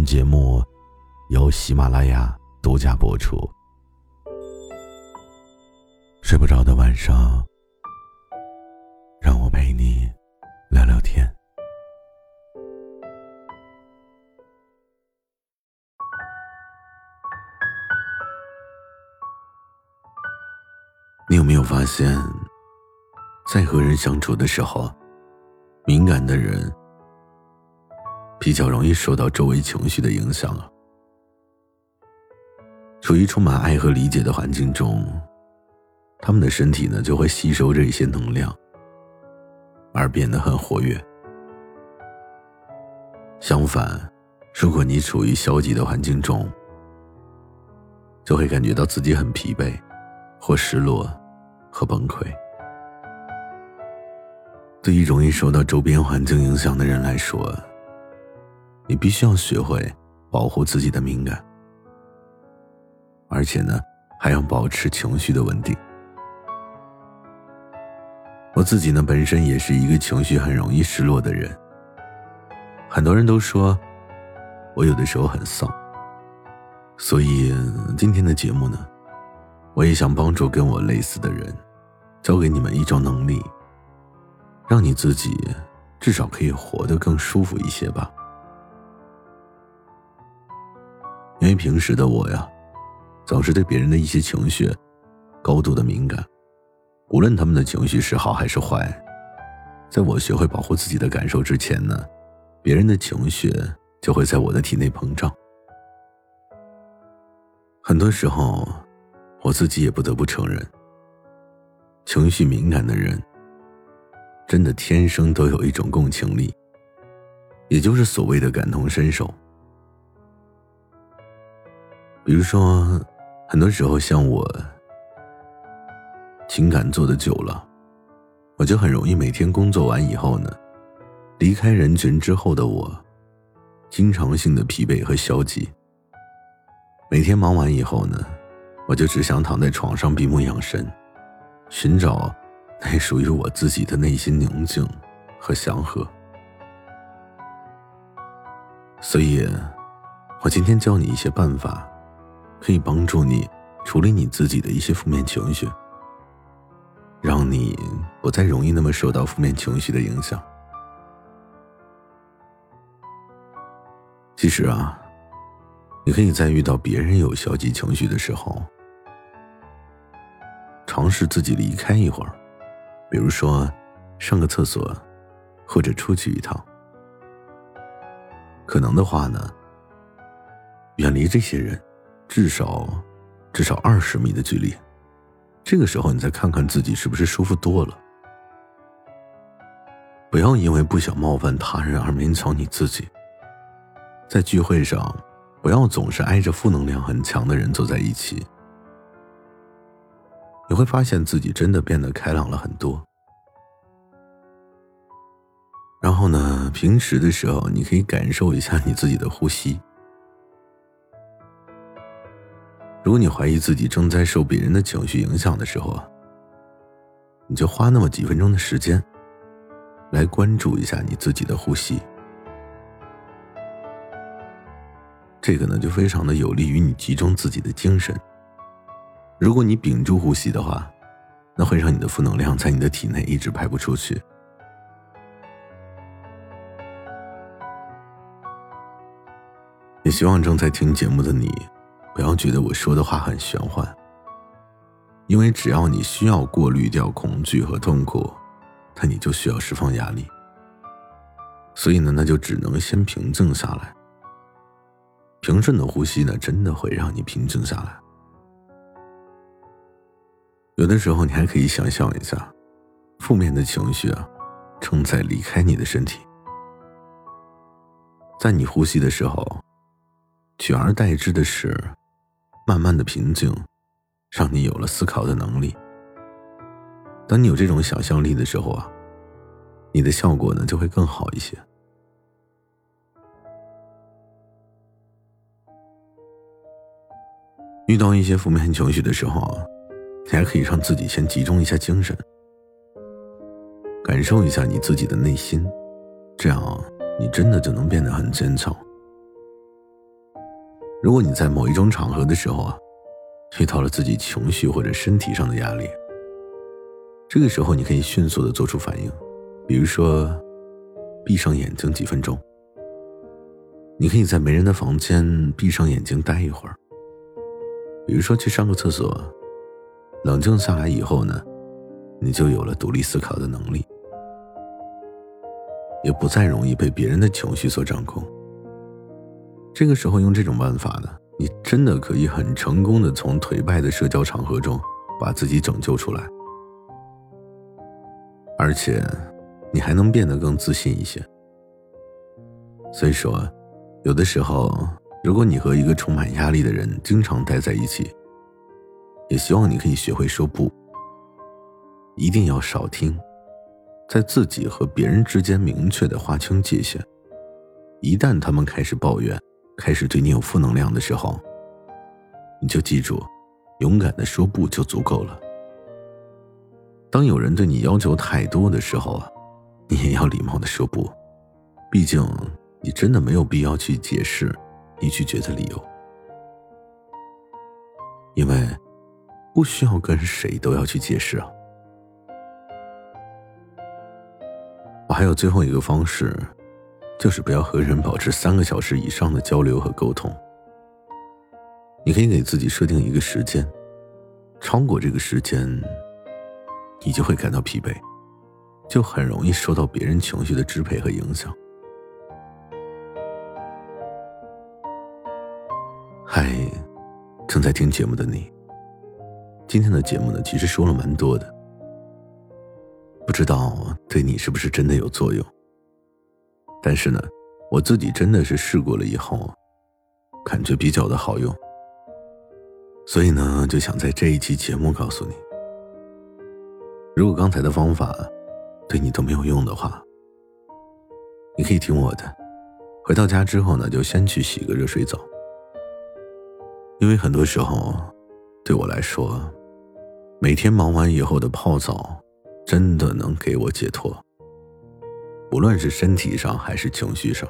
本节目由喜马拉雅独家播出。睡不着的晚上，让我陪你聊聊天。你有没有发现，在和人相处的时候，敏感的人比较容易受到周围情绪的影响啊？处于充满爱和理解的环境中，他们的身体呢就会吸收这些能量，而变得很活跃。相反，如果你处于消极的环境中，就会感觉到自己很疲惫，或失落。和崩溃，对于容易受到周边环境影响的人来说，你必须要学会保护自己的敏感，而且呢，还要保持情绪的稳定。我自己呢，本身也是一个情绪很容易失落的人。很多人都说我有的时候很丧，所以今天的节目呢。我也想帮助跟我类似的人，教给你们一种能力，让你自己至少可以活得更舒服一些吧。因为平时的我呀，总是对别人的一些情绪高度的敏感，无论他们的情绪是好还是坏，在我学会保护自己的感受之前呢，别人的情绪就会在我的体内膨胀。很多时候。我自己也不得不承认，情绪敏感的人，真的天生都有一种共情力，也就是所谓的感同身受。比如说，很多时候像我，情感做的久了，我就很容易每天工作完以后呢，离开人群之后的我，经常性的疲惫和消极。每天忙完以后呢。我就只想躺在床上闭目养神，寻找那属于我自己的内心宁静和祥和。所以，我今天教你一些办法，可以帮助你处理你自己的一些负面情绪，让你不再容易那么受到负面情绪的影响。其实啊，你可以在遇到别人有消极情绪的时候。尝试自己离开一会儿，比如说上个厕所，或者出去一趟。可能的话呢，远离这些人，至少至少二十米的距离。这个时候，你再看看自己是不是舒服多了。不要因为不想冒犯他人而勉强你自己。在聚会上，不要总是挨着负能量很强的人坐在一起。你会发现自己真的变得开朗了很多。然后呢，平时的时候，你可以感受一下你自己的呼吸。如果你怀疑自己正在受别人的情绪影响的时候啊，你就花那么几分钟的时间，来关注一下你自己的呼吸。这个呢，就非常的有利于你集中自己的精神。如果你屏住呼吸的话，那会让你的负能量在你的体内一直排不出去。也希望正在听节目的你，不要觉得我说的话很玄幻。因为只要你需要过滤掉恐惧和痛苦，那你就需要释放压力。所以呢，那就只能先平静下来。平顺的呼吸呢，真的会让你平静下来。有的时候，你还可以想象一下，负面的情绪啊，正在离开你的身体。在你呼吸的时候，取而代之的是慢慢的平静，让你有了思考的能力。当你有这种想象力的时候啊，你的效果呢就会更好一些。遇到一些负面情绪的时候啊，你还可以让自己先集中一下精神，感受一下你自己的内心，这样你真的就能变得很坚强。如果你在某一种场合的时候啊，遇到了自己情绪或者身体上的压力，这个时候你可以迅速的做出反应，比如说闭上眼睛几分钟，你可以在没人的房间闭上眼睛待一会儿。比如说去上个厕所，冷静下来以后呢，你就有了独立思考的能力，也不再容易被别人的情绪所掌控。这个时候用这种办法呢，你真的可以很成功的从颓败的社交场合中把自己拯救出来，而且你还能变得更自信一些。所以说，有的时候。如果你和一个充满压力的人经常待在一起，也希望你可以学会说不。一定要少听，在自己和别人之间明确的划清界限。一旦他们开始抱怨，开始对你有负能量的时候，你就记住，勇敢的说不就足够了。当有人对你要求太多的时候啊，你也要礼貌的说不，毕竟你真的没有必要去解释。你拒绝的理由，因为不需要跟谁都要去解释啊。我还有最后一个方式，就是不要和人保持三个小时以上的交流和沟通。你可以给自己设定一个时间，超过这个时间，你就会感到疲惫，就很容易受到别人情绪的支配和影响。嗨，正在听节目的你，今天的节目呢，其实说了蛮多的，不知道对你是不是真的有作用。但是呢，我自己真的是试过了以后，感觉比较的好用，所以呢，就想在这一期节目告诉你，如果刚才的方法对你都没有用的话，你可以听我的，回到家之后呢，就先去洗个热水澡。因为很多时候，对我来说，每天忙完以后的泡澡，真的能给我解脱。无论是身体上还是情绪上，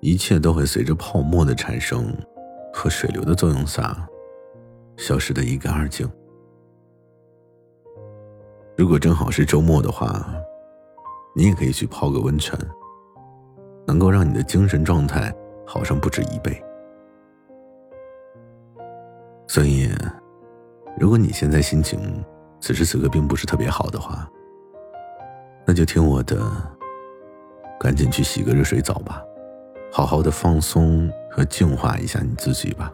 一切都会随着泡沫的产生和水流的作用下，消失的一干二净。如果正好是周末的话，你也可以去泡个温泉，能够让你的精神状态好上不止一倍。所以，如果你现在心情此时此刻并不是特别好的话，那就听我的，赶紧去洗个热水澡吧，好好的放松和净化一下你自己吧。